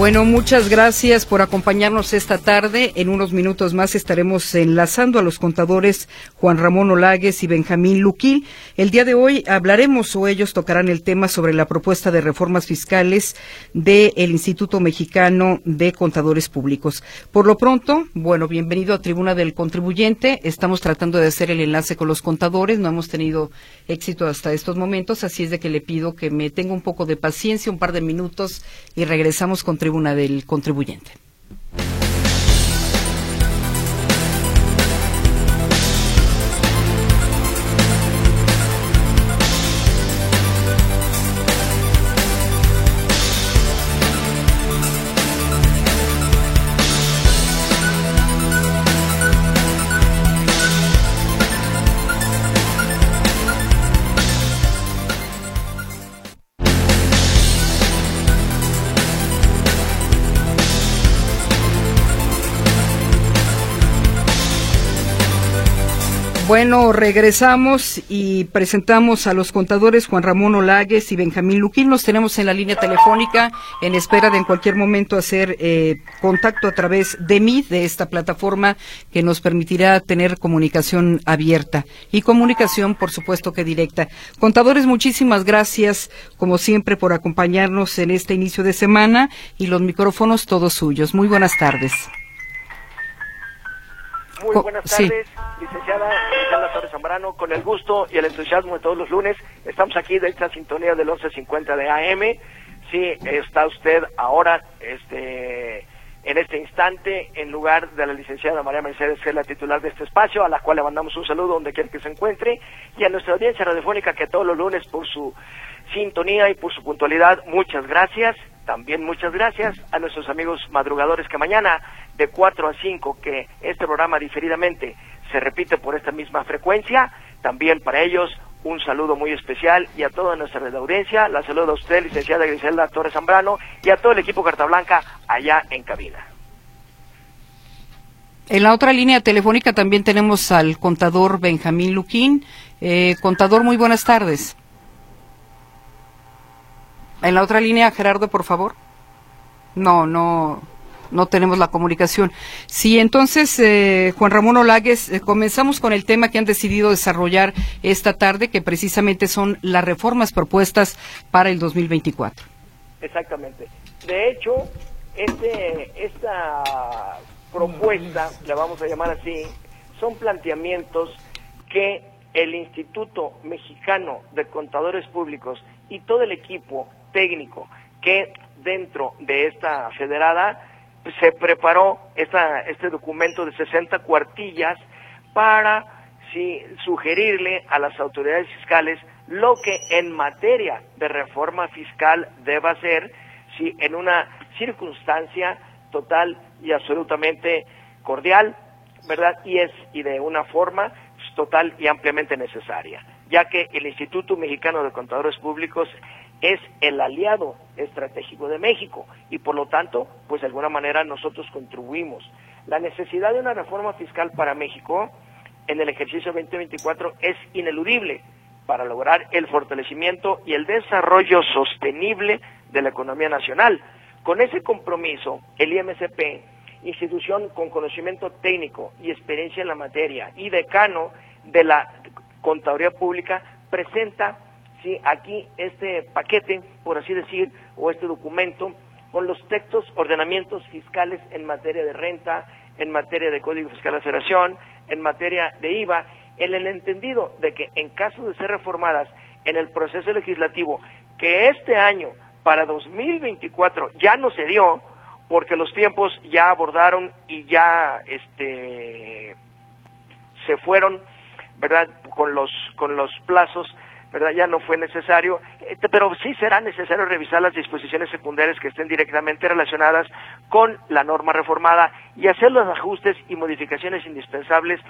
Bueno, muchas gracias por acompañarnos esta tarde. En unos minutos más estaremos enlazando a los contadores Juan Ramón Olagues y Benjamín Luquil. El día de hoy hablaremos o ellos tocarán el tema sobre la propuesta de reformas fiscales del Instituto Mexicano de Contadores Públicos. Por lo pronto, bueno, bienvenido a Tribuna del Contribuyente. Estamos tratando de hacer el enlace con los contadores. No hemos tenido éxito hasta estos momentos, así es de que le pido que me tenga un poco de paciencia, un par de minutos y regresamos con del Contribuyente. Bueno, regresamos y presentamos a los contadores Juan Ramón Olagues y Benjamín Luquín. Nos tenemos en la línea telefónica en espera de en cualquier momento hacer eh, contacto a través de mí, de esta plataforma que nos permitirá tener comunicación abierta y comunicación, por supuesto que directa. Contadores, muchísimas gracias, como siempre, por acompañarnos en este inicio de semana y los micrófonos todos suyos. Muy buenas tardes. Muy buenas tardes, licenciada Gisela Torres Zambrano, con el gusto y el entusiasmo de todos los lunes. Estamos aquí de esta sintonía del 11.50 de AM. Sí, está usted ahora este, en este instante en lugar de la licenciada María Mercedes, que es la titular de este espacio, a la cual le mandamos un saludo donde quiera que se encuentre, y a nuestra audiencia radiofónica que todos los lunes por su sintonía y por su puntualidad, muchas gracias. También muchas gracias a nuestros amigos madrugadores que mañana de 4 a 5 que este programa diferidamente se repite por esta misma frecuencia. También para ellos un saludo muy especial y a toda nuestra audiencia. La saludo a usted, licenciada Griselda Torres Zambrano, y a todo el equipo Carta Blanca allá en cabina. En la otra línea telefónica también tenemos al contador Benjamín Luquín. Eh, contador, muy buenas tardes. En la otra línea, Gerardo, por favor. No, no, no tenemos la comunicación. Sí, entonces, eh, Juan Ramón Olagues, eh, comenzamos con el tema que han decidido desarrollar esta tarde, que precisamente son las reformas propuestas para el 2024. Exactamente. De hecho, este, esta propuesta, la vamos a llamar así, son planteamientos que el Instituto Mexicano de Contadores Públicos y todo el equipo técnico que dentro de esta federada se preparó esta, este documento de 60 cuartillas para sugerirle a las autoridades fiscales lo que en materia de reforma fiscal deba ser si en una circunstancia total y absolutamente cordial, ¿verdad? Y es y de una forma total y ampliamente necesaria, ya que el Instituto Mexicano de Contadores Públicos es el aliado estratégico de México y por lo tanto, pues de alguna manera nosotros contribuimos. La necesidad de una reforma fiscal para México en el ejercicio 2024 es ineludible para lograr el fortalecimiento y el desarrollo sostenible de la economía nacional. Con ese compromiso, el IMCP, institución con conocimiento técnico y experiencia en la materia y decano de la Contaduría Pública, presenta ¿sí? aquí este paquete, por así decir, o este documento, con los textos, ordenamientos fiscales en materia de renta, en materia de Código Fiscal de la Federación, en materia de IVA, en el entendido de que en caso de ser reformadas en el proceso legislativo, que este año, para 2024, ya no se dio, porque los tiempos ya abordaron y ya este, se fueron, ¿verdad?, con los, con los plazos ¿verdad? Ya no fue necesario, este, pero sí será necesario revisar las disposiciones secundarias que estén directamente relacionadas con la norma reformada y hacer los ajustes y modificaciones indispensables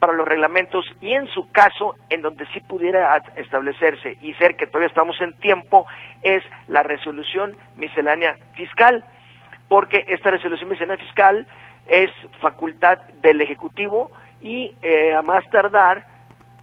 para los reglamentos y en su caso, en donde sí pudiera establecerse y ser que todavía estamos en tiempo, es la resolución miscelánea fiscal, porque esta resolución miscelánea fiscal es facultad del Ejecutivo y eh, a más tardar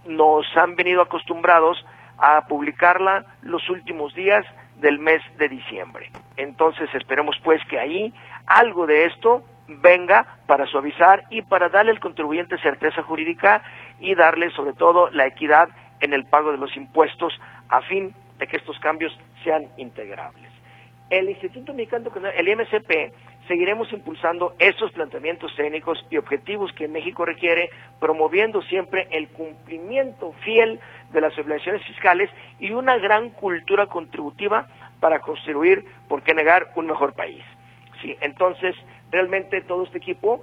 nos han venido acostumbrados a publicarla los últimos días del mes de diciembre. Entonces esperemos pues que ahí algo de esto venga para suavizar y para darle al contribuyente certeza jurídica y darle sobre todo la equidad en el pago de los impuestos a fin de que estos cambios sean integrables. El Instituto Mexicano, el IMCP, seguiremos impulsando estos planteamientos técnicos y objetivos que México requiere, promoviendo siempre el cumplimiento fiel de las obligaciones fiscales y una gran cultura contributiva para construir, por qué negar, un mejor país. Sí, entonces, realmente todo este equipo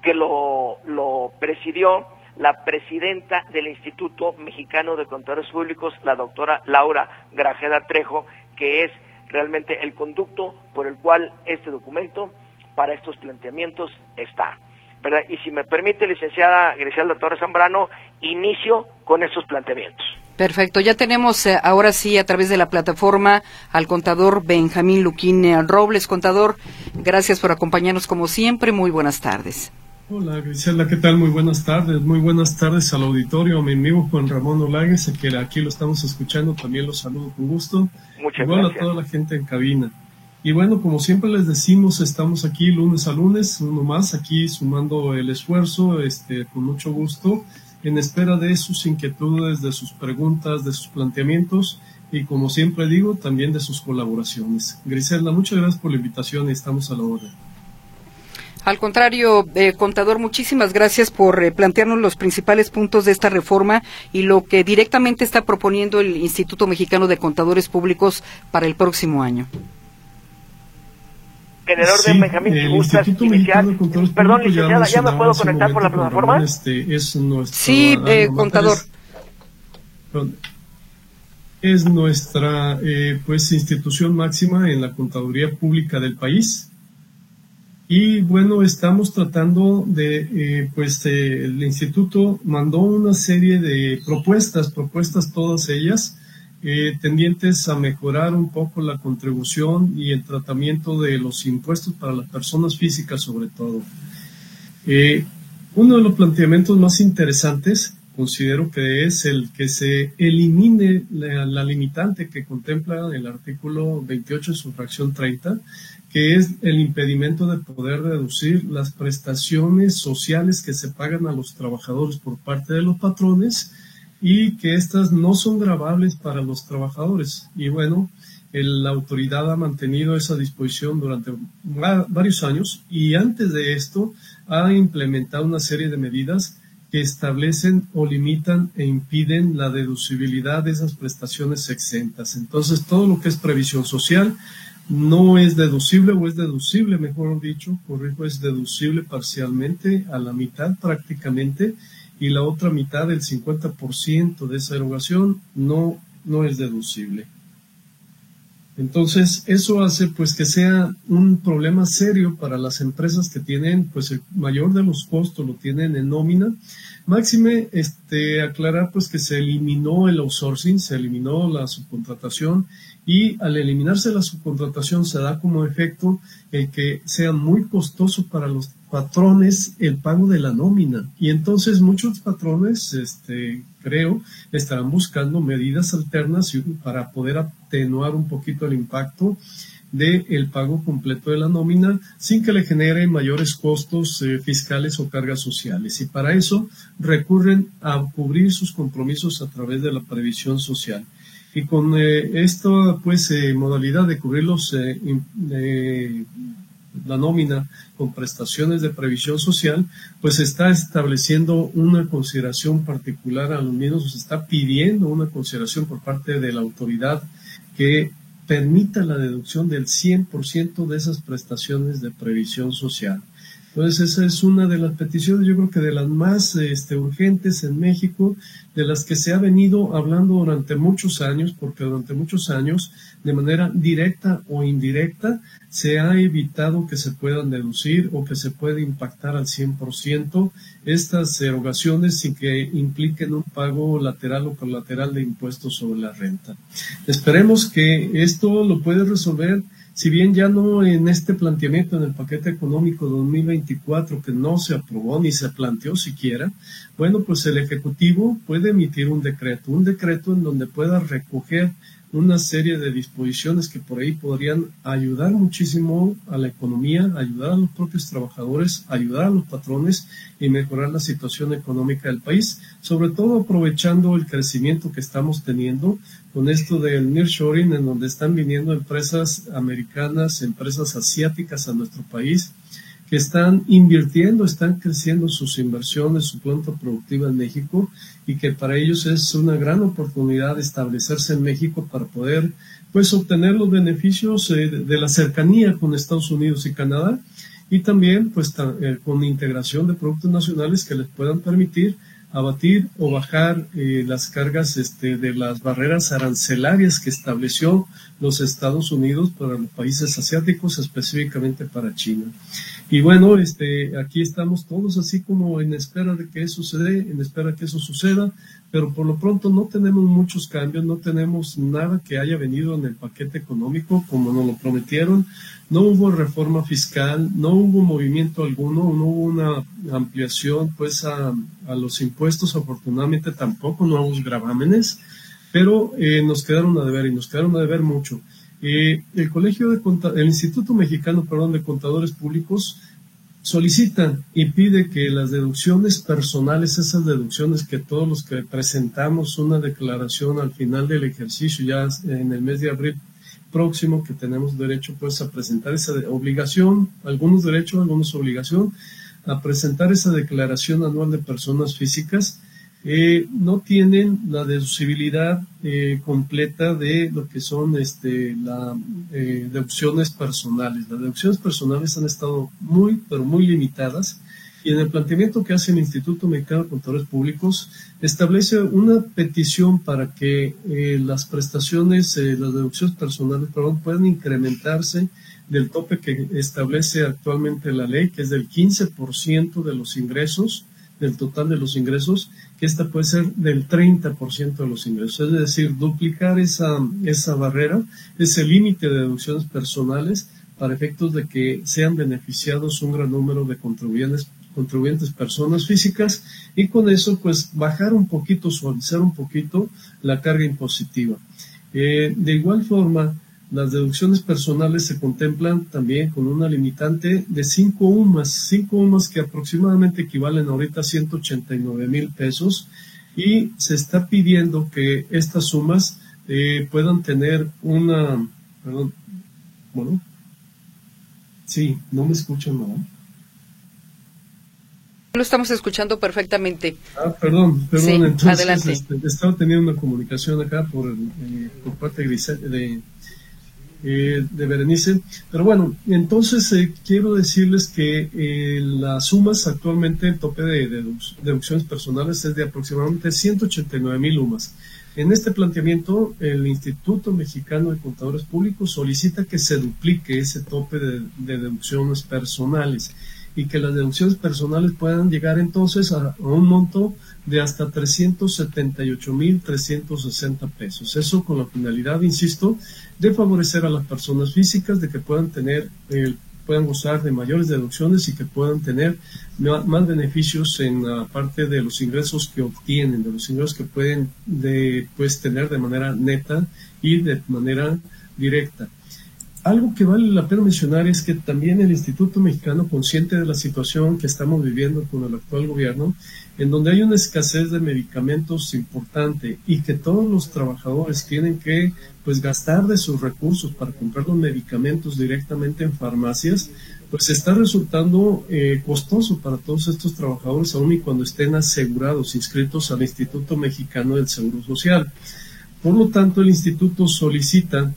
que lo, lo presidió la presidenta del Instituto Mexicano de Contadores Públicos, la doctora Laura Grajeda Trejo, que es realmente el conducto por el cual este documento para estos planteamientos está. ¿verdad? Y si me permite, licenciada Griselda Torres Zambrano, inicio con estos planteamientos. Perfecto, ya tenemos eh, ahora sí a través de la plataforma al contador Benjamín Luquín Robles. Contador, gracias por acompañarnos como siempre. Muy buenas tardes. Hola Griselda, ¿qué tal? Muy buenas tardes. Muy buenas tardes al auditorio, a mi amigo Juan Ramón Olagues, que aquí lo estamos escuchando, también los saludo con gusto. Muchas Igual a toda la gente en cabina. Y bueno, como siempre les decimos, estamos aquí lunes a lunes, uno más, aquí sumando el esfuerzo, este, con mucho gusto en espera de sus inquietudes, de sus preguntas, de sus planteamientos y como siempre digo, también de sus colaboraciones. Griselda, muchas gracias por la invitación y estamos a la orden. Al contrario, eh, contador, muchísimas gracias por eh, plantearnos los principales puntos de esta reforma y lo que directamente está proponiendo el Instituto Mexicano de Contadores Públicos para el próximo año. En el orden, Benjamín, si gustas iniciar. Perdón, licenciada, ¿ya me puedo conectar por la plataforma? Este, es sí, eh, contador. Es, nuestra eh, pues institución máxima en la contaduría pública del país. Y bueno, estamos tratando de, eh, pues el instituto mandó una serie de propuestas, propuestas todas ellas, eh, tendientes a mejorar un poco la contribución y el tratamiento de los impuestos para las personas físicas sobre todo. Eh, uno de los planteamientos más interesantes considero que es el que se elimine la, limitante que contempla el artículo 28 de su fracción 30, que es el impedimento de poder reducir las prestaciones sociales que se pagan a los trabajadores por parte de los patrones y que estas no son grabables para los trabajadores. Y bueno, la autoridad ha mantenido esa disposición durante varios años y antes de esto ha implementado una serie de medidas que establecen o limitan e impiden la deducibilidad de esas prestaciones exentas. Entonces, todo lo que es previsión social no es deducible o es deducible, mejor dicho, corrijo, es deducible parcialmente a la mitad prácticamente y la otra mitad, el 50% de esa erogación, no, no es deducible. Entonces, eso hace pues que sea un problema serio para las empresas que tienen pues el mayor de los costos lo tienen en nómina. Máxime, este, aclarar pues que se eliminó el outsourcing, se eliminó la subcontratación y al eliminarse la subcontratación se da como efecto el que sea muy costoso para los patrones el pago de la nómina. Y entonces muchos patrones, este, creo, estarán buscando medidas alternas para poder atenuar un poquito el impacto del el pago completo de la nómina sin que le genere mayores costos eh, fiscales o cargas sociales. Y para eso recurren a cubrir sus compromisos a través de la previsión social. Y con eh, esta pues, eh, modalidad de cubrir los la nómina con prestaciones de previsión social, pues está estableciendo una consideración particular, al menos se está pidiendo una consideración por parte de la autoridad que permita la deducción del 100% de esas prestaciones de previsión social. Entonces esa es una de las peticiones, yo creo que de las más este, urgentes en México, de las que se ha venido hablando durante muchos años, porque durante muchos años, de manera directa o indirecta, se ha evitado que se puedan deducir o que se pueda impactar al 100% estas erogaciones sin que impliquen un pago lateral o colateral de impuestos sobre la renta. Esperemos que esto lo puede resolver si bien ya no en este planteamiento en el paquete económico 2024 que no se aprobó ni se planteó siquiera, bueno, pues el Ejecutivo puede emitir un decreto, un decreto en donde pueda recoger una serie de disposiciones que por ahí podrían ayudar muchísimo a la economía, ayudar a los propios trabajadores, ayudar a los patrones y mejorar la situación económica del país, sobre todo aprovechando el crecimiento que estamos teniendo con esto del nearshoring, en donde están viniendo empresas americanas, empresas asiáticas a nuestro país que están invirtiendo, están creciendo sus inversiones, su planta productiva en México y que para ellos es una gran oportunidad establecerse en México para poder pues obtener los beneficios eh, de la cercanía con Estados Unidos y Canadá y también pues eh, con integración de productos nacionales que les puedan permitir abatir o bajar eh, las cargas este, de las barreras arancelarias que estableció los Estados Unidos para los países asiáticos, específicamente para China. Y bueno, este, aquí estamos todos así como en espera de que eso suceda, en espera que eso suceda, pero por lo pronto no tenemos muchos cambios, no tenemos nada que haya venido en el paquete económico como nos lo prometieron, no hubo reforma fiscal, no hubo movimiento alguno, no hubo una ampliación pues a, los impuestos, afortunadamente tampoco nuevos gravámenes, pero eh, nos quedaron a deber y nos quedaron a deber mucho. Eh, el colegio de el Instituto Mexicano, de Contadores Públicos solicita y pide que las deducciones personales, esas deducciones que todos los que presentamos una declaración al final del ejercicio, ya en el mes de abril próximo, que tenemos derecho pues a presentar esa obligación, algunos derechos, algunos obligación, a presentar esa declaración anual de personas físicas, eh, no tienen la deducibilidad eh, completa de lo que son este, las eh, deducciones personales. Las deducciones personales han estado muy, pero muy limitadas. Y en el planteamiento que hace el Instituto Mexicano de Contadores Públicos, establece una petición para que las prestaciones, las deducciones personales, perdón, puedan incrementarse del tope que establece actualmente la ley, que es del 15% de los ingresos del total de los ingresos, que esta puede ser del 30% de los ingresos. Es decir, duplicar esa, esa barrera, ese límite de deducciones personales para efectos de que sean beneficiados un gran número de contribuyentes, contribuyentes personas físicas y con eso pues bajar un poquito, suavizar un poquito la carga impositiva. Eh, de igual forma, las deducciones personales se contemplan también con una limitante de 5 UMAS, 5 UMAS que aproximadamente equivalen ahorita a 189 mil pesos y se está pidiendo que estas sumas eh, puedan tener una, perdón, bueno, sí, no me escuchan, ¿no? Lo estamos escuchando perfectamente. Ah, perdón, perdón. entonces, adelante. Este, estaba teniendo una comunicación acá por, eh, por parte de, de eh, de Berenice. Pero bueno, entonces eh, quiero decirles que eh, las sumas actualmente, el tope de deducciones personales es de aproximadamente 189 mil UMAS. En este planteamiento, el Instituto Mexicano de Contadores Públicos solicita que se duplique ese tope de, deducciones personales y que las deducciones personales puedan llegar entonces a un monto de hasta 378.360 pesos. Eso con la finalidad, insisto, de favorecer a las personas físicas, de que puedan tener, eh, puedan gozar de mayores deducciones y que puedan tener más beneficios en la parte de los ingresos que obtienen, de los ingresos que pueden de, pues, tener de manera neta y de manera directa. Algo que vale la pena mencionar es que también el Instituto Mexicano, consciente de la situación que estamos viviendo con el actual gobierno, en donde hay una escasez de medicamentos importante y que todos los trabajadores tienen que pues gastar de sus recursos para comprar los medicamentos directamente en farmacias, pues está resultando eh, costoso para todos estos trabajadores, aun y cuando estén asegurados, inscritos al Instituto Mexicano del Seguro Social. Por lo tanto, el instituto solicita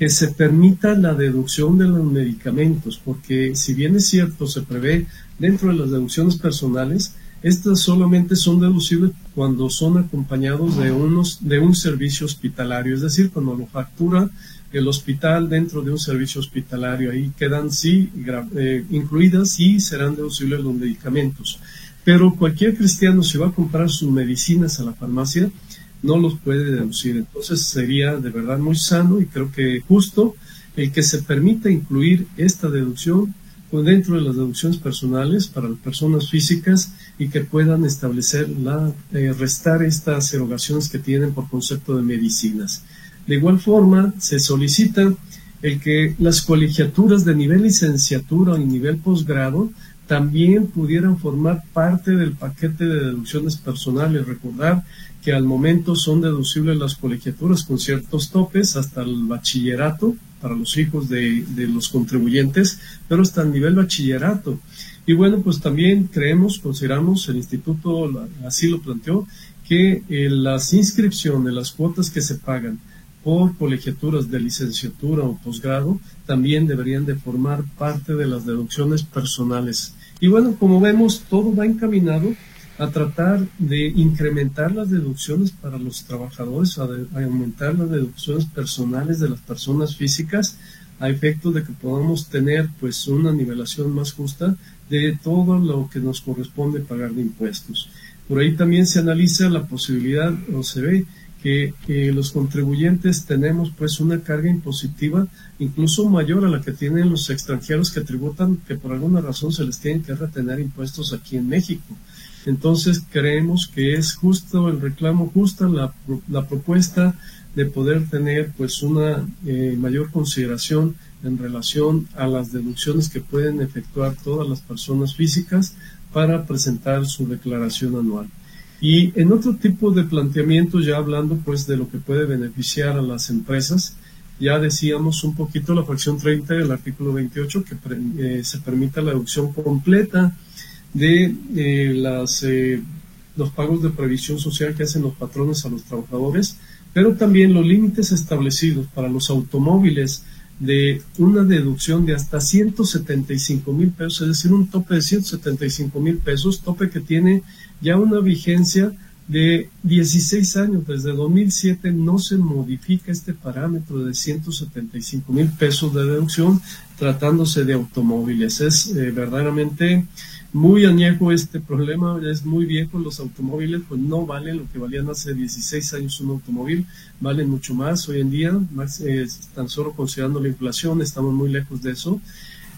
que se permita la deducción de los medicamentos, porque si bien es cierto, se prevé dentro de las deducciones personales, estas solamente son deducibles cuando son acompañados de, unos, de un servicio hospitalario, es decir, cuando lo factura el hospital dentro de un servicio hospitalario. Ahí quedan sí eh, incluidas y serán deducibles los medicamentos. Pero cualquier cristiano si va a comprar sus medicinas a la farmacia, no los puede deducir. Entonces sería de verdad muy sano y creo que justo el que se permita incluir esta deducción dentro de las deducciones personales para las personas físicas y que puedan establecer la, eh, restar estas erogaciones que tienen por concepto de medicinas. De igual forma, se solicita el que las colegiaturas de nivel licenciatura y nivel posgrado también pudieran formar parte del paquete de deducciones personales. Recordar que al momento son deducibles las colegiaturas con ciertos topes hasta el bachillerato para los hijos de, los contribuyentes, pero hasta el nivel bachillerato. Y bueno, pues también creemos, consideramos, el instituto así lo planteó, que eh, las inscripciones, las cuotas que se pagan por colegiaturas de licenciatura o posgrado también deberían de formar parte de las deducciones personales. Y bueno, como vemos, todo va encaminado a tratar de incrementar las deducciones para los trabajadores, a, aumentar las deducciones personales de las personas físicas, a efecto de que podamos tener pues una nivelación más justa de todo lo que nos corresponde pagar de impuestos. Por ahí también se analiza la posibilidad, o se ve, que, los contribuyentes tenemos pues una carga impositiva incluso mayor a la que tienen los extranjeros que tributan, que por alguna razón se les tienen que retener impuestos aquí en México. Entonces creemos que es justo el reclamo, justa la, la propuesta de poder tener pues una eh, mayor consideración en relación a las deducciones que pueden efectuar todas las personas físicas para presentar su declaración anual. Y en otro tipo de planteamiento, ya hablando pues de lo que puede beneficiar a las empresas, ya decíamos un poquito la fracción 30 del artículo 28 que eh, se permita la deducción completa de eh, las, eh, los pagos de previsión social que hacen los patrones a los trabajadores, pero también los límites establecidos para los automóviles de una deducción de hasta 175 mil pesos, es decir, un tope de 175 mil pesos, tope que tiene ya una vigencia de 16 años. Desde 2007 no se modifica este parámetro de 175 mil pesos de deducción tratándose de automóviles. Es eh, verdaderamente muy añejo este problema, es muy viejo, los automóviles pues no valen lo que valían hace 16 años un automóvil, valen mucho más hoy en día, más, eh, tan solo considerando la inflación, estamos muy lejos de eso.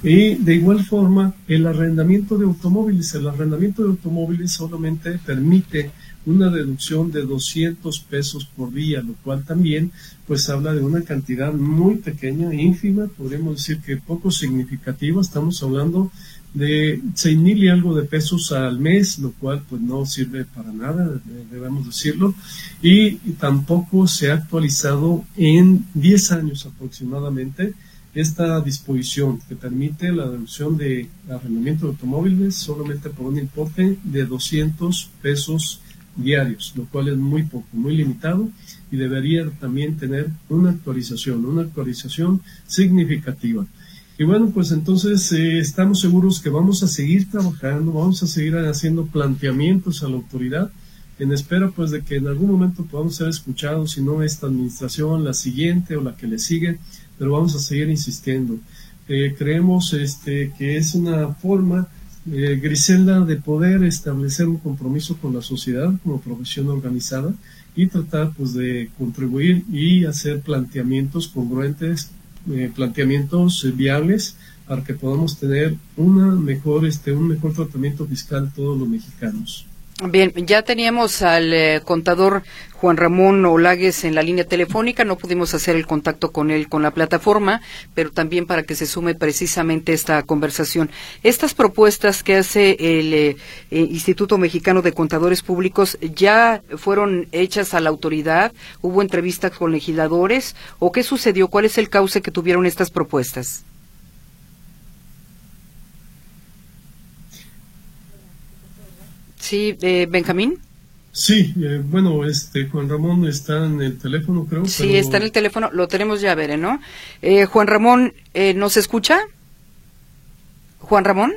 Y de igual forma, el arrendamiento de automóviles, el arrendamiento de automóviles solamente permite una deducción de 200 pesos por día, lo cual también pues habla de una cantidad muy pequeña, ínfima, podríamos decir que poco significativa, estamos hablando de seis mil y algo de pesos al mes, lo cual pues no sirve para nada, debemos decirlo, y tampoco se ha actualizado en 10 años aproximadamente esta disposición que permite la deducción de arrendamiento de automóviles solamente por un importe de 200 pesos diarios, lo cual es muy poco, muy limitado y debería también tener una actualización, una actualización significativa. Y bueno, pues entonces eh, estamos seguros que vamos a seguir trabajando, vamos a seguir haciendo planteamientos a la autoridad en espera pues de que en algún momento podamos ser escuchados, si no esta administración, la siguiente o la que le sigue, pero vamos a seguir insistiendo. Eh, creemos este, que es una forma, eh, Griselda, de poder establecer un compromiso con la sociedad como profesión organizada y tratar pues de contribuir y hacer planteamientos congruentes eh, planteamientos viables para que podamos tener una mejor, este, un mejor tratamiento fiscal todos los mexicanos. Bien, ya teníamos al eh, contador Juan Ramón Olagues en la línea telefónica, no pudimos hacer el contacto con él con la plataforma, pero también para que se sume precisamente esta conversación. Estas propuestas que hace el eh, eh, Instituto Mexicano de Contadores Públicos ya fueron hechas a la autoridad, hubo entrevistas con legisladores o qué sucedió, cuál es el cauce que tuvieron estas propuestas. Sí, eh, Benjamín. Sí, eh, bueno, este Juan Ramón está en el teléfono, creo. Sí, está en el teléfono, lo tenemos ya a ver, ¿no? Eh, Juan Ramón, eh, ¿nos escucha? Juan Ramón.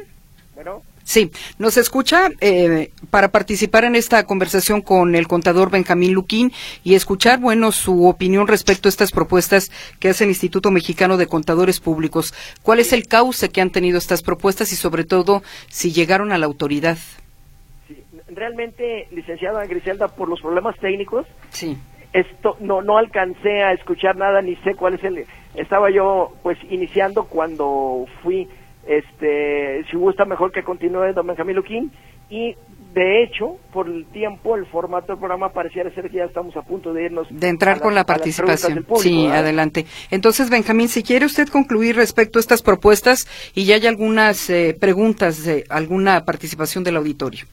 Bueno. Sí, nos escucha eh, para participar en esta conversación con el contador Benjamín Luquín y escuchar, bueno, su opinión respecto a estas propuestas que hace el Instituto Mexicano de Contadores Públicos. ¿Cuál es el cauce que han tenido estas propuestas y, sobre todo, si llegaron a la autoridad? Realmente, licenciada Griselda, por los problemas técnicos, sí. esto no no alcancé a escuchar nada ni sé cuál es el estaba yo pues iniciando cuando fui este si gusta mejor que continúe don Benjamín Luquín y de hecho, por el tiempo, el formato del programa pareciera ser que ya estamos a punto de irnos. De entrar con la participación. sí, adelante. Entonces, Benjamín, si quiere usted concluir respecto a estas propuestas y ya hay algunas eh, preguntas de alguna participación del auditorio.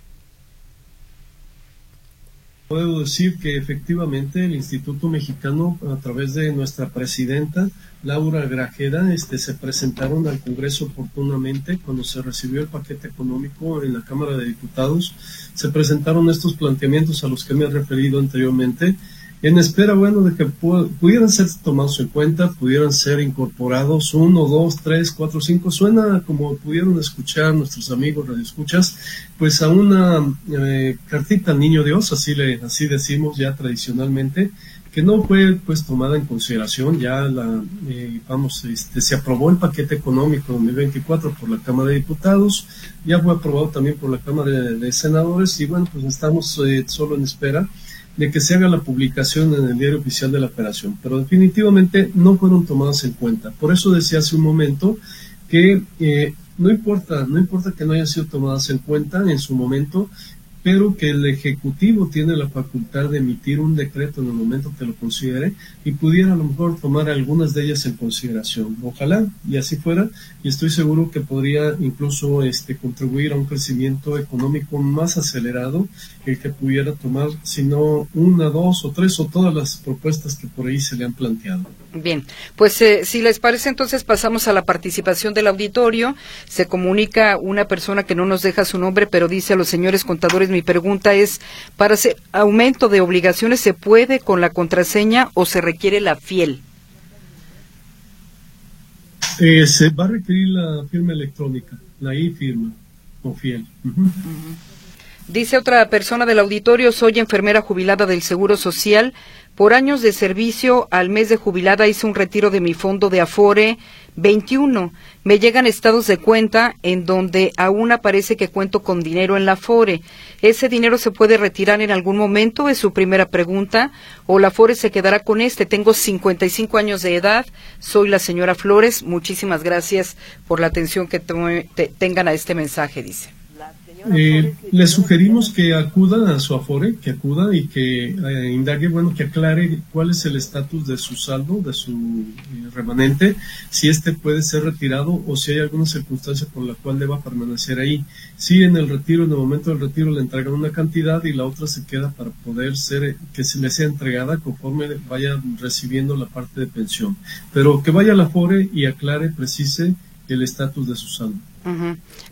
Puedo decir que efectivamente el Instituto Mexicano, a través de nuestra presidenta, Laura Grajeda, este, se presentaron al Congreso oportunamente cuando se recibió el paquete económico en la Cámara de Diputados. Se presentaron estos planteamientos a los que me he referido anteriormente en espera, bueno, de que pudieran ser tomados en cuenta, pudieran ser incorporados uno, dos, tres, cuatro, cinco, suena como pudieron escuchar nuestros amigos escuchas, pues a una eh, cartita al niño Dios, así le, así decimos ya tradicionalmente, que no fue pues tomada en consideración, ya la, eh, vamos, este, se aprobó el paquete económico 2024 por la Cámara de Diputados, ya fue aprobado también por la Cámara de, Senadores y bueno, pues estamos eh, solo en espera de que se haga la publicación en el diario oficial de la operación, pero definitivamente no fueron tomadas en cuenta. Por eso decía hace un momento que eh, no importa, no importa que no hayan sido tomadas en cuenta en su momento, pero que el Ejecutivo tiene la facultad de emitir un decreto en el momento que lo considere y pudiera a lo mejor tomar algunas de ellas en consideración. Ojalá y así fuera, y estoy seguro que podría incluso este, contribuir a un crecimiento económico más acelerado el que pudiera tomar, si no una, dos o tres o todas las propuestas que por ahí se le han planteado. Bien, pues eh, si les parece entonces pasamos a la participación del auditorio. Se comunica una persona que no nos deja su nombre, pero dice a los señores contadores, mi pregunta es, ¿para ese aumento de obligaciones se puede con la contraseña o se requiere la fiel? Eh, se va a requerir la firma electrónica, la e-firma o fiel. Dice otra persona del auditorio, soy enfermera jubilada del Seguro Social. Por años de servicio, al mes de jubilada hice un retiro de mi fondo de Afore 21. Me llegan estados de cuenta en donde aún aparece que cuento con dinero en la Afore. ¿Ese dinero se puede retirar en algún momento? Es su primera pregunta. ¿O la Afore se quedará con este? Tengo 55 años de edad. Soy la señora Flores. Muchísimas gracias por la atención que tengan a este mensaje, dice. Eh, le sugerimos que acuda a su Afore, que acuda y que eh, indague, bueno, que aclare cuál es el estatus de su saldo, de su eh, remanente, si este puede ser retirado o si hay alguna circunstancia por la cual deba permanecer ahí. Si en el retiro, en el momento del retiro, le entregan una cantidad y la otra se queda para poder ser, que se le sea entregada conforme vaya recibiendo la parte de pensión. Pero que vaya a la Afore y aclare, precise el estatus de su.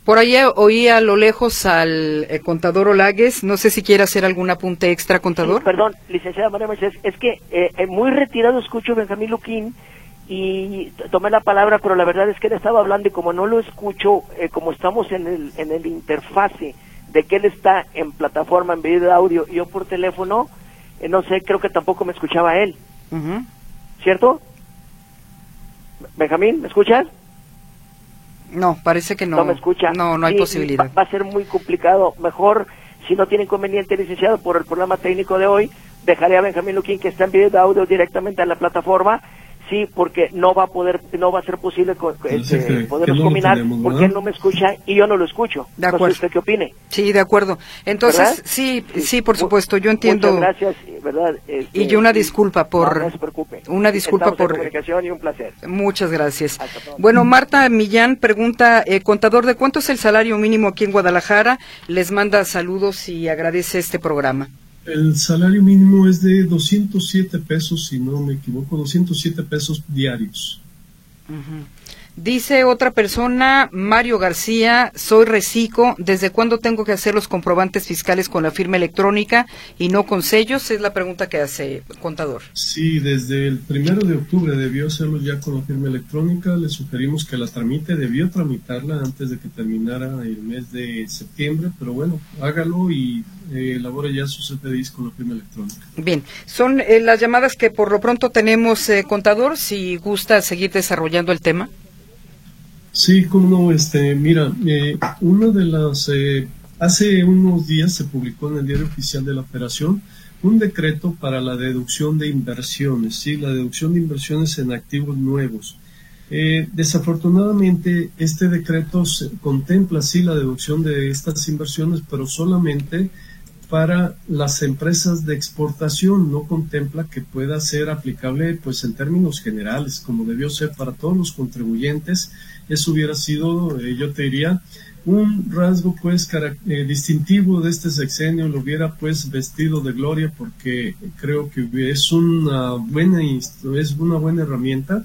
Por ahí oí a lo lejos al eh, contador Olagues. No sé si quiere hacer algún apunte extra, contador. perdón, licenciada María Mercedes, es que eh, eh, muy retirado escucho a Benjamín Luquín y tomé la palabra, pero la verdad es que él estaba hablando y como no lo escucho, como estamos en el, en el interfase de que él está en plataforma, en video de audio y yo por teléfono, no sé, creo que tampoco me escuchaba él. ¿Cierto? Benjamín, ¿me escuchas? No, parece que no. No me escucha. No, no hay posibilidad. Va, a ser muy complicado. Mejor, si no tiene inconveniente, licenciado, por el programa técnico de hoy, dejaré a Benjamín Luquín que está en video de audio directamente a la plataforma sí, porque no va a poder, no va a ser posible este, poder combinar porque él no me escucha y yo no lo escucho. De acuerdo. No sé usted qué opine. Sí, de acuerdo. Entonces, sí, sí, por supuesto, yo entiendo. Muchas gracias, ¿verdad? y yo una disculpa por. No, se preocupe. Una disculpa por. comunicación y un placer. Muchas gracias. Bueno, Marta Millán pregunta, eh, contador, ¿de cuánto es el salario mínimo aquí en Guadalajara? Les manda saludos y agradece este programa. El salario mínimo es de 207 pesos, si no me equivoco, 207 pesos diarios. Dice otra persona, Mario García, soy reciclo. ¿Desde cuándo tengo que hacer los comprobantes fiscales con la firma electrónica y no con sellos? Es la pregunta que hace contador. Sí, desde el primero de octubre debió hacerlo ya con la firma electrónica. Le sugerimos que la tramite, debió tramitarla antes de que terminara el mes de septiembre, pero bueno, hágalo y eh, elabore ya su CFDIs con la firma electrónica. Bien, son eh, las llamadas que por lo pronto tenemos, eh, contador, si gusta seguir desarrollando el tema. Sí, como no, este, mira, eh, una de las, eh, hace unos días se publicó en el diario oficial de la operación un decreto para la deducción de inversiones, sí, la deducción de inversiones en activos nuevos. Eh, desafortunadamente, este decreto contempla, sí, la deducción de estas inversiones, pero solamente para las empresas de exportación no contempla que pueda ser aplicable pues en términos generales como debió ser para todos los contribuyentes eso hubiera sido eh, yo te diría un rasgo pues eh, distintivo de este sexenio lo hubiera pues vestido de gloria porque creo que es una buena es una buena herramienta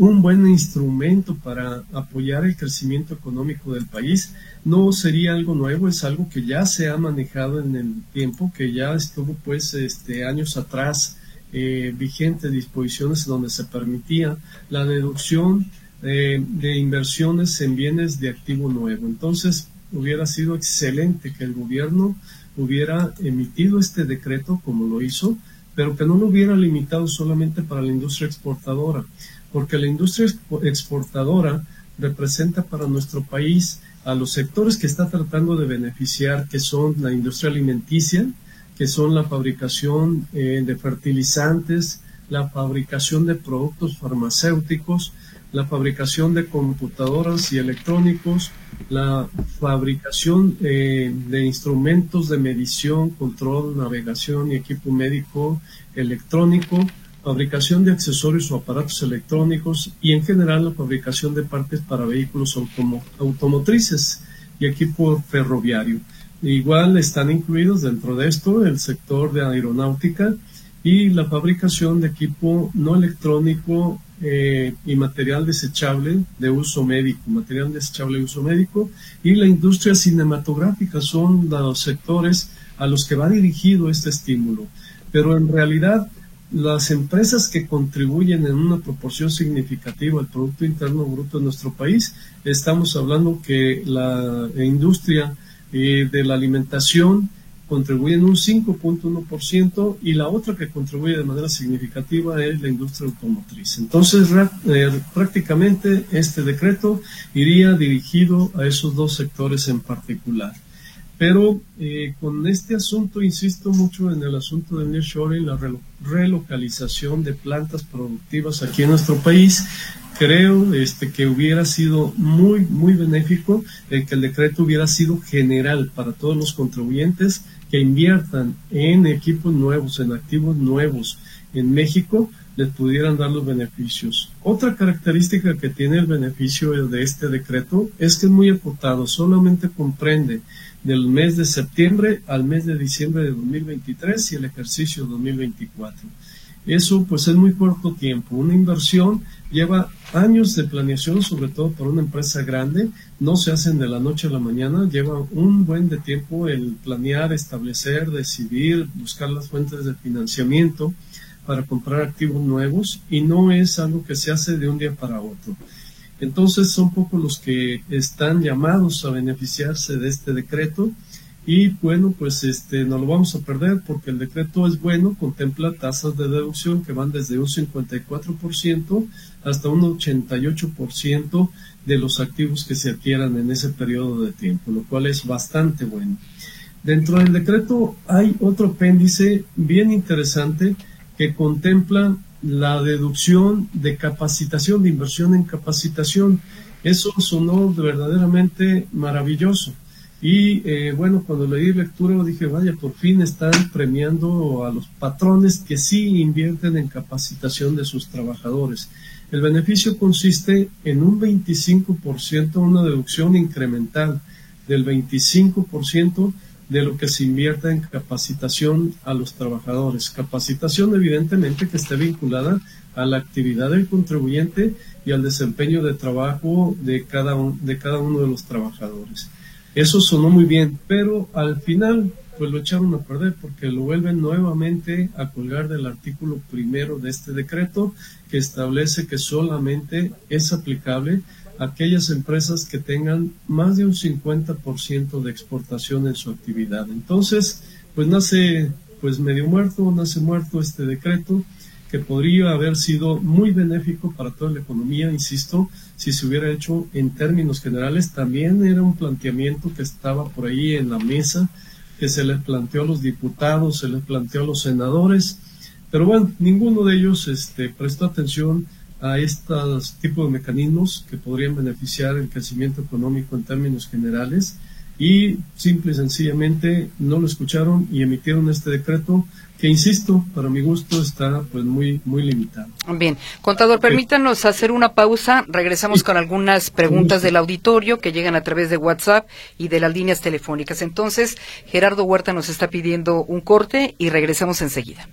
un buen instrumento para apoyar el crecimiento económico del país. No sería algo nuevo, es algo que ya se ha manejado en el tiempo, que ya estuvo pues este años atrás eh, vigente disposiciones donde se permitía la deducción de inversiones en bienes de activo nuevo. Entonces, hubiera sido excelente que el gobierno hubiera emitido este decreto como lo hizo, pero que no lo hubiera limitado solamente para la industria exportadora porque la industria exportadora representa para nuestro país a los sectores que está tratando de beneficiar, que son la industria alimenticia, que son la fabricación eh, de fertilizantes, la fabricación de productos farmacéuticos, la fabricación de computadoras y electrónicos, la fabricación eh, de instrumentos de medición, control, navegación y equipo médico electrónico, fabricación de accesorios o aparatos electrónicos y en general la fabricación de partes para vehículos automotrices y equipo ferroviario. Igual están incluidos dentro de esto el sector de aeronáutica y la fabricación de equipo no electrónico eh, y material desechable de uso médico, material desechable de uso médico y la industria cinematográfica son los sectores a los que va dirigido este estímulo. Pero en realidad las empresas que contribuyen en una proporción significativa al Producto Interno Bruto de nuestro país, estamos hablando que la industria eh, de la alimentación contribuye en un 5.1% y la otra que contribuye de manera significativa es la industria automotriz. Entonces, eh, prácticamente este decreto iría dirigido a esos dos sectores en particular. Pero eh, con este asunto, insisto mucho en el asunto del nearshoring, la relocalización de plantas productivas aquí en nuestro país, creo este, que hubiera sido muy, muy benéfico el que el decreto hubiera sido general para todos los contribuyentes que inviertan en equipos nuevos, en activos nuevos en México, les pudieran dar los beneficios. Otra característica que tiene el beneficio de este decreto es que es muy acotado, solamente comprende del mes de septiembre al mes de diciembre de 2023 y el ejercicio 2024. Eso pues es muy corto tiempo. Una inversión lleva años de planeación, sobre todo para una empresa grande. No se hacen de la noche a la mañana, lleva un buen de tiempo el planear, establecer, decidir, buscar las fuentes de financiamiento para comprar activos nuevos y no es algo que se hace de un día para otro. Entonces son pocos los que están llamados a beneficiarse de este decreto y bueno, pues este no lo vamos a perder porque el decreto es bueno, contempla tasas de deducción que van desde un 54% hasta un 88% de los activos que se adquieran en ese periodo de tiempo, lo cual es bastante bueno. Dentro del decreto hay otro apéndice bien interesante que contempla la deducción de capacitación, de inversión en capacitación. Eso sonó verdaderamente maravilloso. Y eh, bueno, cuando leí lectura dije, vaya, por fin están premiando a los patrones que sí invierten en capacitación de sus trabajadores. El beneficio consiste en un 25%, una deducción incremental del 25% de lo que se invierta en capacitación a los trabajadores. Capacitación evidentemente que esté vinculada a la actividad del contribuyente y al desempeño de trabajo de cada, de cada uno de los trabajadores. Eso sonó muy bien, pero al final pues lo echaron a perder porque lo vuelven nuevamente a colgar del artículo primero de este decreto que establece que solamente es aplicable a aquellas empresas que tengan más de un 50% de exportación en su actividad. Entonces, pues nace pues medio muerto, nace muerto este decreto que podría haber sido muy benéfico para toda la economía, insisto, si se hubiera hecho en términos generales. También era un planteamiento que estaba por ahí en la mesa, que se les planteó a los diputados, se les planteó a los senadores, pero bueno, ninguno de ellos este, prestó atención a estos tipos de mecanismos que podrían beneficiar el crecimiento económico en términos generales y simple y sencillamente no lo escucharon y emitieron este decreto que insisto, para mi gusto está pues muy muy limitado. Bien, contador, permítanos hacer una pausa, regresamos con algunas preguntas del auditorio que llegan a través de WhatsApp y de las líneas telefónicas. Entonces, Gerardo Huerta nos está pidiendo un corte y regresamos enseguida.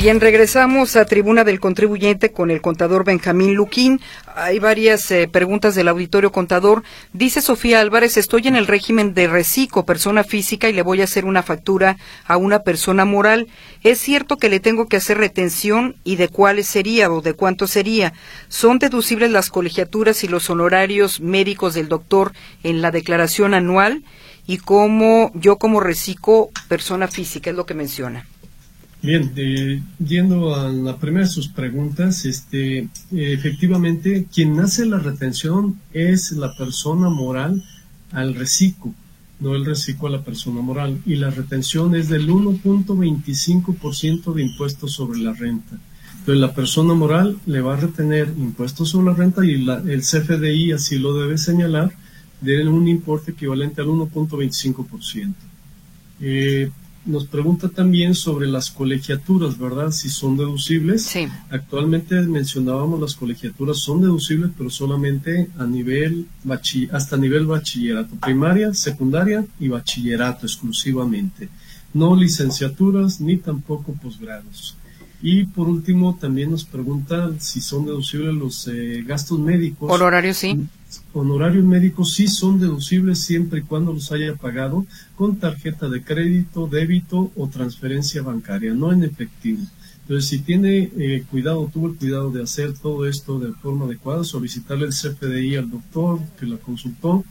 Bien, regresamos a Tribuna del Contribuyente con el contador Benjamín Luquín. Hay varias eh, preguntas del auditorio contador. Dice Sofía Álvarez, estoy en el régimen de reciclo, persona física, y le voy a hacer una factura a una persona moral. ¿Es cierto que le tengo que hacer retención y de cuáles sería o de cuánto sería? ¿Son deducibles las colegiaturas y los honorarios médicos del doctor en la declaración anual? ¿Y cómo yo como reciclo, persona física, es lo que menciona? Bien, yendo a la primera de sus preguntas, este, efectivamente, quien hace la retención es la persona moral al reciclo, no el reciclo a la persona moral. Y la retención es del 1.25% de impuestos sobre la renta. Entonces, la persona moral le va a retener impuestos sobre la renta y el CFDI así lo debe señalar de un importe equivalente al 1.25%. Eh, nos pregunta también sobre las colegiaturas, ¿verdad? Si son deducibles. Sí. Actualmente mencionábamos las colegiaturas son deducibles, pero solamente a nivel hasta nivel bachillerato, primaria, secundaria y bachillerato exclusivamente. No licenciaturas ni tampoco posgrados. Y por último, también nos pregunta si son deducibles los eh, gastos médicos. Honorarios, sí. Honorarios médicos sí son deducibles siempre y cuando los haya pagado con tarjeta de crédito, débito o transferencia bancaria, no en efectivo. Entonces, si tiene eh, cuidado, tuvo el cuidado de hacer todo esto de forma adecuada, solicitarle el CFDI al doctor que la consultó,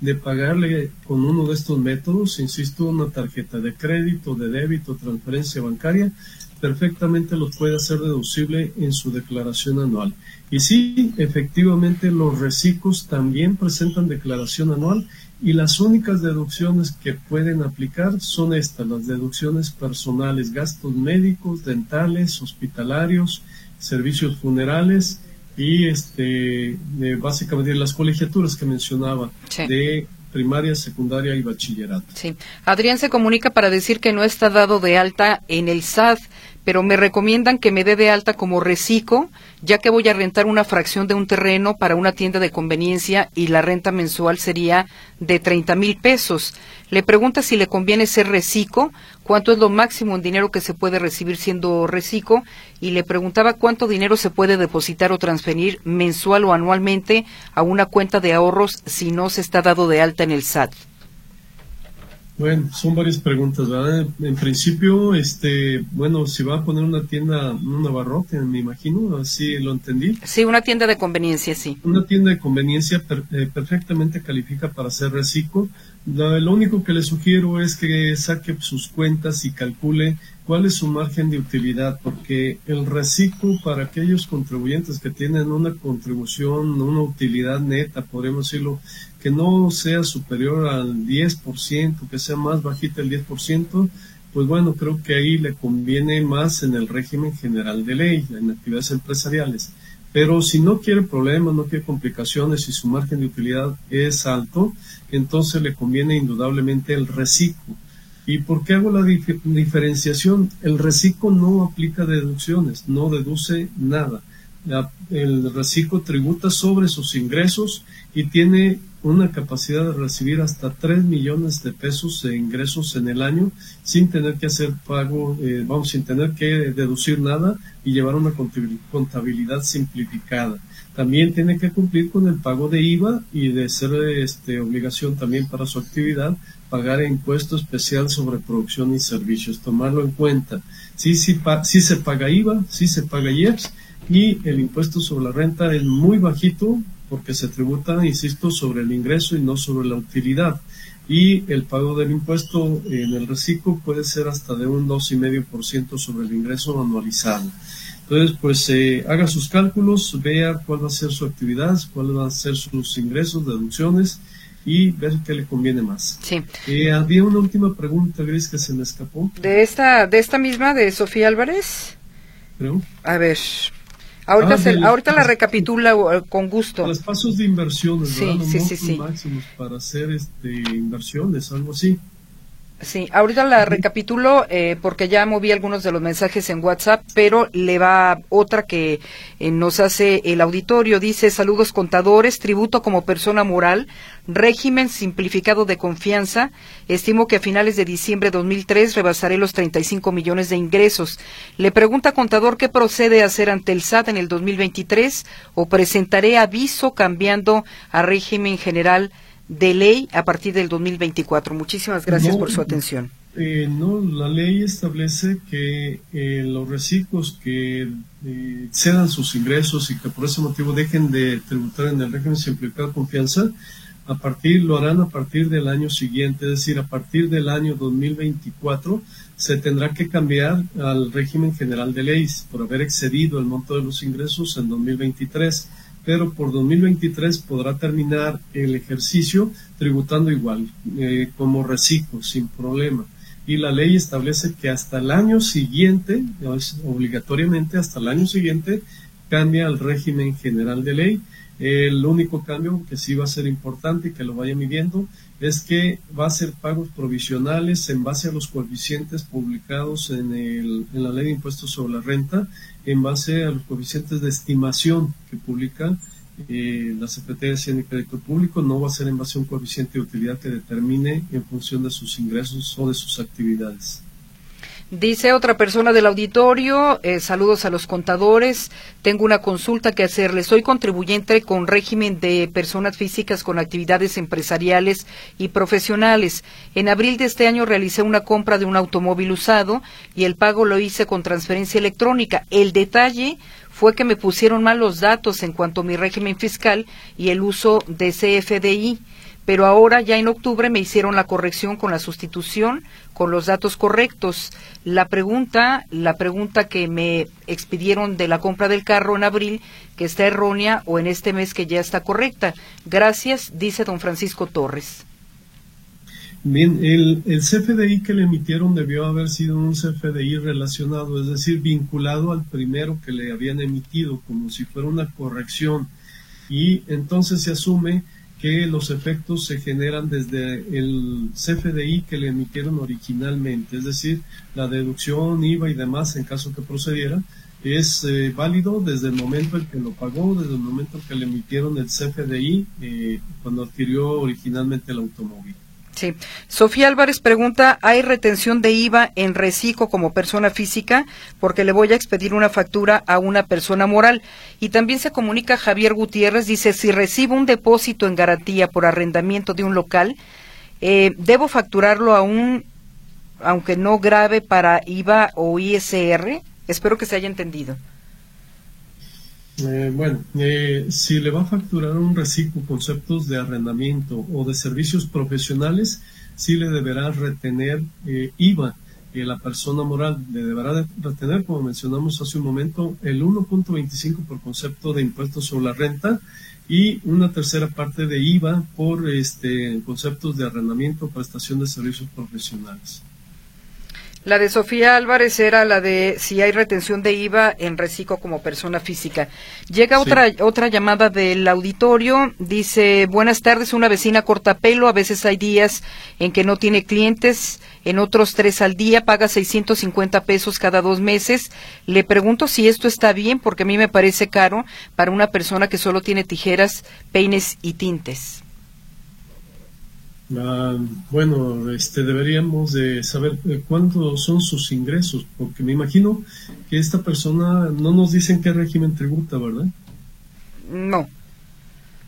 de pagarle con uno de estos métodos, insisto, una tarjeta de crédito, de débito, transferencia bancaria, perfectamente los puede hacer deducible en su declaración anual. Y sí, efectivamente los reciclos también presentan declaración anual y las únicas deducciones que pueden aplicar son estas, las deducciones personales, gastos médicos, dentales, hospitalarios, servicios funerales y este básicamente las colegiaturas que mencionaba de primaria, secundaria y bachillerato. Sí. Adrián se comunica para decir que no está dado de alta en el SAT pero me recomiendan que me dé de alta como reciclo, ya que voy a rentar una fracción de un terreno para una tienda de conveniencia y la renta mensual sería de 30 mil pesos. Le pregunta si le conviene ser reciclo, cuánto es lo máximo en dinero que se puede recibir siendo reciclo, y le preguntaba cuánto dinero se puede depositar o transferir mensual o anualmente a una cuenta de ahorros si no se está dado de alta en el SAT. Bueno, son varias preguntas, ¿verdad? En principio, este, bueno, si va a poner una tienda, un abarrote, me imagino, así lo entendí. Sí, una tienda de conveniencia, sí. Una tienda de conveniencia eh, perfectamente califica para hacer reciclo. Lo, único que le sugiero es que saque sus cuentas y calcule cuál es su margen de utilidad, porque el reciclo para aquellos contribuyentes que tienen una contribución, una utilidad neta, podemos decirlo, que no sea superior al 10%, que sea más bajita el 10%, pues bueno, creo que ahí le conviene más en el régimen general de ley, en actividades empresariales. Pero si no quiere problemas, no quiere complicaciones y su margen de utilidad es alto, entonces le conviene indudablemente el reciclo. ¿Y por qué hago la diferenciación? El reciclo no aplica deducciones, no deduce nada. el reciclo tributa sobre sus ingresos y tiene una capacidad de recibir hasta 3 millones de pesos de ingresos en el año sin tener que hacer pago, eh, vamos, sin tener que deducir nada y llevar una contabilidad simplificada. También tiene que cumplir con el pago de IVA y de ser este, obligación también para su actividad pagar impuesto especial sobre producción y servicios, tomarlo en cuenta. Sí, sí, sí se paga IVA, sí se paga IEPS y el impuesto sobre la renta es muy bajito, porque se tributa, insisto, sobre el ingreso y no sobre la utilidad. Y el pago del impuesto en el reciclo puede ser hasta de un 2,5% sobre el ingreso anualizado. Entonces, pues eh, haga sus cálculos, vea cuál va a ser su actividad, cuál van a ser sus ingresos, deducciones y ver qué le conviene más. Sí. Eh, había una última pregunta, Gris, que se me escapó. De esta, de esta misma, de Sofía Álvarez. Creo. A ver, Ahorita, ah, ahorita la recapitula con gusto. Los pasos de inversiones, sí, Sí, sí, sí. máximos para hacer este, inversiones, algo así. Sí, ahorita la recapitulo eh, porque ya moví algunos de los mensajes en WhatsApp, pero le va otra que eh, nos hace el auditorio. Dice, saludos contadores, tributo como persona moral, régimen simplificado de confianza. Estimo que a finales de diciembre de 2003 rebasaré los 35 millones de ingresos. Le pregunta contador qué procede a hacer ante el SAT en el 2023 o presentaré aviso cambiando a régimen general de ley a partir del 2024. Muchísimas gracias por su atención. Eh, no, la ley establece que eh, los reciclos que eh, cedan sus ingresos y que por ese motivo dejen de tributar en el régimen simplificado de confianza, a partir, lo harán a partir del año siguiente, es decir, a partir del año 2024 se tendrá que cambiar al régimen general de leyes por haber excedido el monto de los ingresos en 2023 pero por 2023 podrá terminar el ejercicio tributando igual, eh, como reciclo, sin problema. Y la ley establece que hasta el año siguiente, obligatoriamente hasta el año siguiente, cambia el régimen general de ley. El único cambio que sí va a ser importante y que lo vaya midiendo es que va a ser pagos provisionales en base a los coeficientes publicados en, el, en la ley de impuestos sobre la renta en base a los coeficientes de estimación que publica eh, la Secretaría de Hacienda y Crédito Público, no va a ser en base a un coeficiente de utilidad que determine en función de sus ingresos o de sus actividades. Dice otra persona del auditorio, eh, saludos a los contadores, tengo una consulta que hacerles. Soy contribuyente con régimen de personas físicas con actividades empresariales y profesionales. En abril de este año realicé una compra de un automóvil usado y el pago lo hice con transferencia electrónica. El detalle fue que me pusieron mal los datos en cuanto a mi régimen fiscal y el uso de CFDI pero ahora ya en octubre me hicieron la corrección con la sustitución con los datos correctos. La pregunta, la pregunta que me expidieron de la compra del carro en abril, que está errónea o en este mes que ya está correcta. Gracias, dice don Francisco Torres. Bien, el, el CFDI que le emitieron debió haber sido un CFDI relacionado, es decir, vinculado al primero que le habían emitido, como si fuera una corrección. Y entonces se asume que los efectos se generan desde el CFDI que le emitieron originalmente, es decir, la deducción, IVA y demás en caso que procediera, es eh, válido desde el momento en que lo pagó, desde el momento en que le emitieron el CFDI eh, cuando adquirió originalmente el automóvil. Sí. Sofía Álvarez pregunta, ¿hay retención de IVA en reciclo como persona física? Porque le voy a expedir una factura a una persona moral. Y también se comunica Javier Gutiérrez, dice, si recibo un depósito en garantía por arrendamiento de un local, eh, ¿debo facturarlo aún, aunque no grave para IVA o ISR? Espero que se haya entendido. Eh, bueno, eh, si le va a facturar un reciclo conceptos de arrendamiento o de servicios profesionales, sí le deberá retener eh, IVA. la persona moral le deberá retener, como mencionamos hace un momento, el 1.25 por concepto de impuestos sobre la renta y una tercera parte de IVA por este, conceptos de arrendamiento o prestación de servicios profesionales. La de Sofía Álvarez era la de si hay retención de IVA en reciclo como persona física. Llega otra otra llamada del auditorio, dice, "Buenas tardes, una vecina corta pelo, a veces hay días en que no tiene clientes, en otros tres al día, paga 650 pesos cada dos meses. Le pregunto si esto está bien, porque a mí me parece caro para una persona que solo tiene tijeras, peines y tintes." Ah, bueno, este, deberíamos de saber eh, cuántos son sus ingresos, porque me imagino que esta persona no nos dicen qué régimen tributa, ¿verdad? No.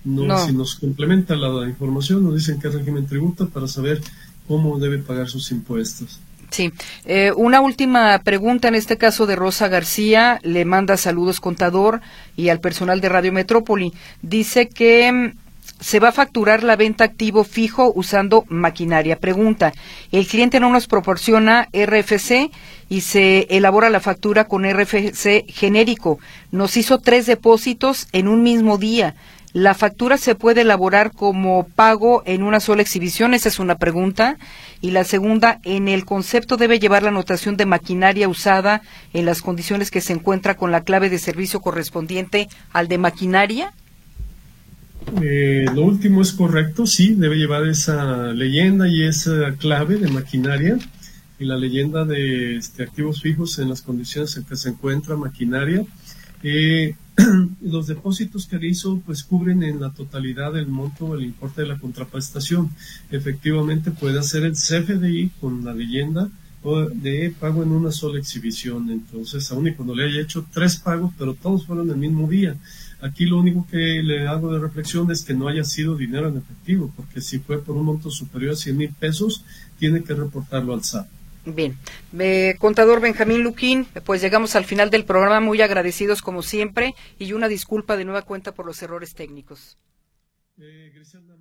No, si nos complementa la información, nos dicen qué régimen tributa para saber cómo debe pagar sus impuestos. Sí. Eh, una última pregunta, en este caso de Rosa García, le manda saludos contador y al personal de Radio Metrópoli. Dice que mm, se va a facturar la venta activo fijo usando maquinaria. Pregunta, el cliente no nos proporciona RFC y se elabora la factura con RFC genérico. Nos hizo tres depósitos en un mismo día. ¿La factura se puede elaborar como pago en una sola exhibición? Esa es una pregunta. Y la segunda, ¿en el concepto debe llevar la anotación de maquinaria usada en las condiciones que se encuentra con la clave de servicio correspondiente al de maquinaria? Eh, lo último es correcto, sí, debe llevar esa leyenda y esa clave de maquinaria y la leyenda de este, activos fijos en las condiciones en que se encuentra maquinaria. Eh, los depósitos que hizo pues cubren en la totalidad el monto, el importe de la contraprestación. Efectivamente puede hacer el CFDI con la leyenda de pago en una sola exhibición. Entonces, aún y cuando le haya hecho tres pagos, pero todos fueron el mismo día. Aquí lo único que le hago de reflexión es que no haya sido dinero en efectivo, porque si fue por un monto superior a 100 mil pesos, tiene que reportarlo al SAT. Bien, eh, contador Benjamín Luquín, pues llegamos al final del programa, muy agradecidos como siempre y una disculpa de nueva cuenta por los errores técnicos. Eh, Griselda,